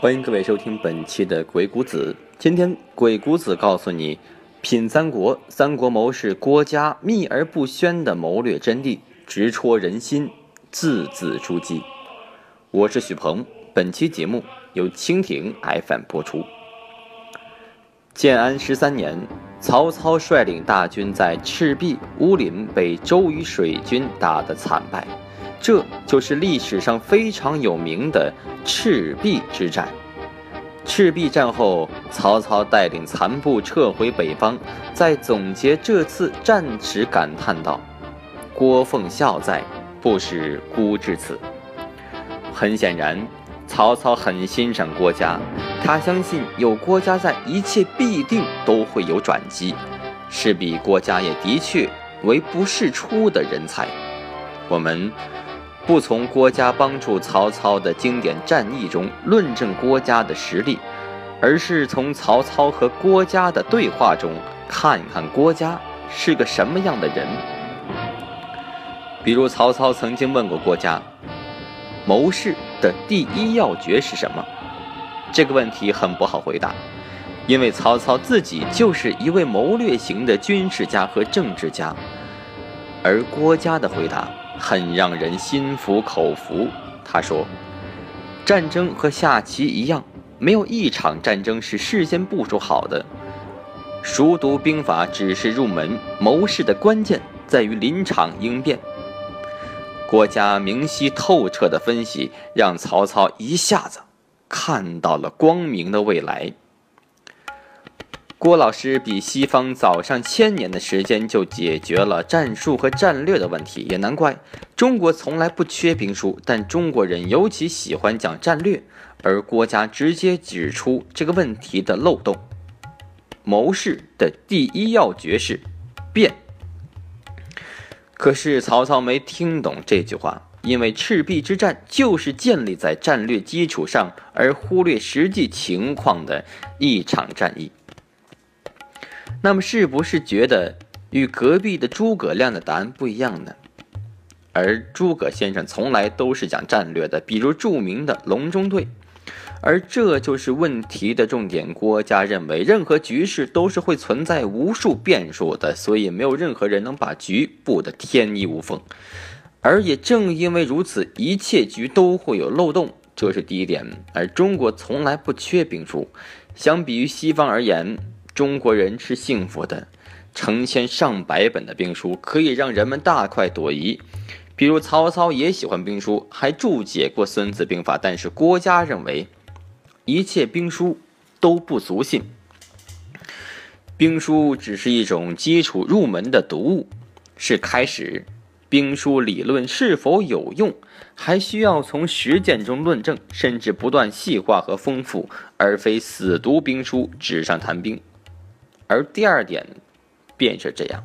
欢迎各位收听本期的《鬼谷子》。今天鬼谷子告诉你，品三国，三国谋士郭嘉秘而不宣的谋略真谛，直戳人心，字字珠玑。我是许鹏，本期节目由蜻蜓 FM 播出。建安十三年，曹操率领大军在赤壁、乌林被周瑜水军打得惨败。这就是历史上非常有名的赤壁之战。赤壁战后，曹操带领残部撤回北方，在总结这次战时感叹道：“郭奉孝在，不使孤至此。”很显然，曹操很欣赏郭嘉，他相信有郭嘉在，一切必定都会有转机。势必郭嘉也的确为不世出的人才。我们。不从郭嘉帮助曹操的经典战役中论证郭嘉的实力，而是从曹操和郭嘉的对话中看看郭嘉是个什么样的人。比如，曹操曾经问过郭嘉：“谋士的第一要诀是什么？”这个问题很不好回答，因为曹操自己就是一位谋略型的军事家和政治家，而郭嘉的回答。很让人心服口服。他说：“战争和下棋一样，没有一场战争是事先部署好的。熟读兵法只是入门，谋士的关键在于临场应变。”郭嘉明晰透彻的分析，让曹操一下子看到了光明的未来。郭老师比西方早上千年的时间就解决了战术和战略的问题，也难怪中国从来不缺兵书，但中国人尤其喜欢讲战略，而郭嘉直接指出这个问题的漏洞。谋士的第一要诀是变。可是曹操没听懂这句话，因为赤壁之战就是建立在战略基础上而忽略实际情况的一场战役。那么是不是觉得与隔壁的诸葛亮的答案不一样呢？而诸葛先生从来都是讲战略的，比如著名的隆中对，而这就是问题的重点。郭嘉认为，任何局势都是会存在无数变数的，所以没有任何人能把局布得天衣无缝。而也正因为如此，一切局都会有漏洞，这是第一点。而中国从来不缺兵书，相比于西方而言。中国人是幸福的，成千上百本的兵书可以让人们大快朵颐。比如曹操也喜欢兵书，还注解过《孙子兵法》。但是郭嘉认为，一切兵书都不足信，兵书只是一种基础入门的读物，是开始。兵书理论是否有用，还需要从实践中论证，甚至不断细化和丰富，而非死读兵书，纸上谈兵。而第二点，便是这样：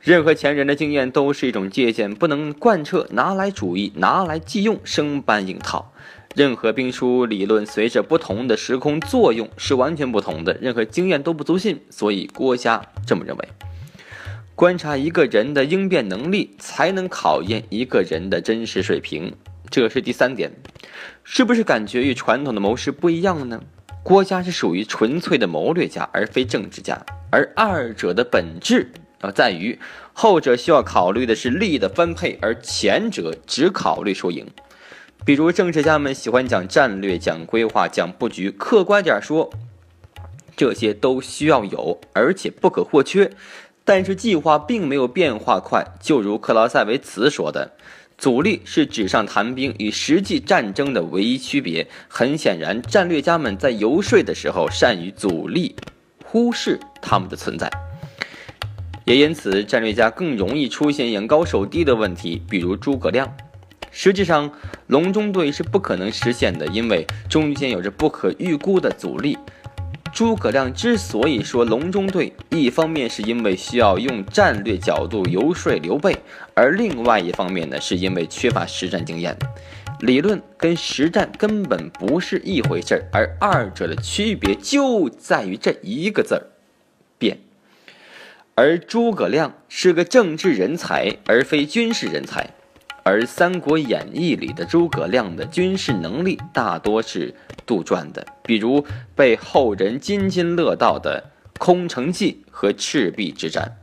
任何前人的经验都是一种借鉴，不能贯彻拿来主义，拿来即用，生搬硬套。任何兵书理论随着不同的时空作用是完全不同的，任何经验都不足信。所以郭嘉这么认为。观察一个人的应变能力，才能考验一个人的真实水平。这是第三点，是不是感觉与传统的谋士不一样呢？郭嘉是属于纯粹的谋略家，而非政治家，而二者的本质啊在于，后者需要考虑的是利益的分配，而前者只考虑输赢。比如政治家们喜欢讲战略、讲规划、讲布局，客观点说，这些都需要有，而且不可或缺。但是计划并没有变化快，就如克劳塞维茨说的。阻力是纸上谈兵与实际战争的唯一区别。很显然，战略家们在游说的时候善于阻力，忽视他们的存在，也因此战略家更容易出现眼高手低的问题，比如诸葛亮。实际上，隆中对是不可能实现的，因为中间有着不可预估的阻力。诸葛亮之所以说隆中对，一方面是因为需要用战略角度游说刘备，而另外一方面呢，是因为缺乏实战经验。理论跟实战根本不是一回事儿，而二者的区别就在于这一个字儿——变。而诸葛亮是个政治人才，而非军事人才。而《三国演义》里的诸葛亮的军事能力大多是杜撰的，比如被后人津津乐道的空城计和赤壁之战。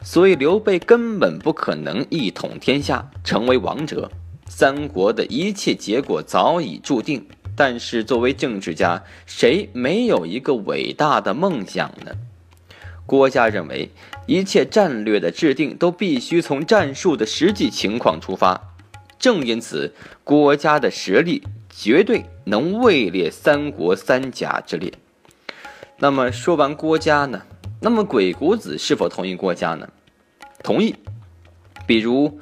所以刘备根本不可能一统天下，成为王者。三国的一切结果早已注定。但是作为政治家，谁没有一个伟大的梦想呢？郭嘉认为，一切战略的制定都必须从战术的实际情况出发。正因此，郭嘉的实力绝对能位列三国三甲之列。那么说完郭嘉呢？那么鬼谷子是否同意郭嘉呢？同意。比如，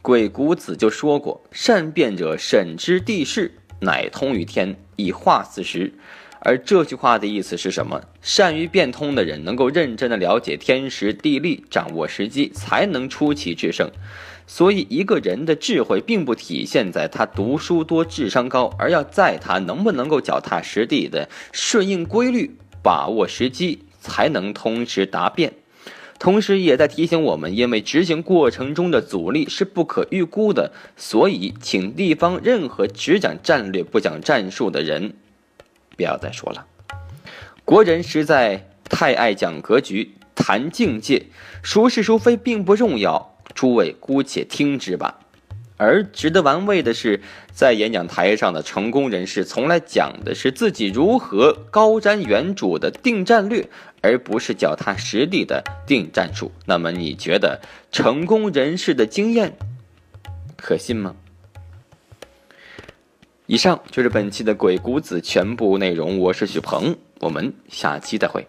鬼谷子就说过：“善变者，审知地势。”乃通于天，以化四时。而这句话的意思是什么？善于变通的人，能够认真的了解天时地利，掌握时机，才能出奇制胜。所以，一个人的智慧，并不体现在他读书多、智商高，而要在他能不能够脚踏实地的顺应规律，把握时机，才能通时达变。同时，也在提醒我们，因为执行过程中的阻力是不可预估的，所以请地方任何只讲战略不讲战术的人，不要再说了。国人实在太爱讲格局、谈境界，孰是孰非并不重要，诸位姑且听之吧。而值得玩味的是，在演讲台上的成功人士，从来讲的是自己如何高瞻远瞩的定战略。而不是脚踏实地的定战术，那么你觉得成功人士的经验可信吗？以上就是本期的鬼谷子全部内容，我是许鹏，我们下期再会。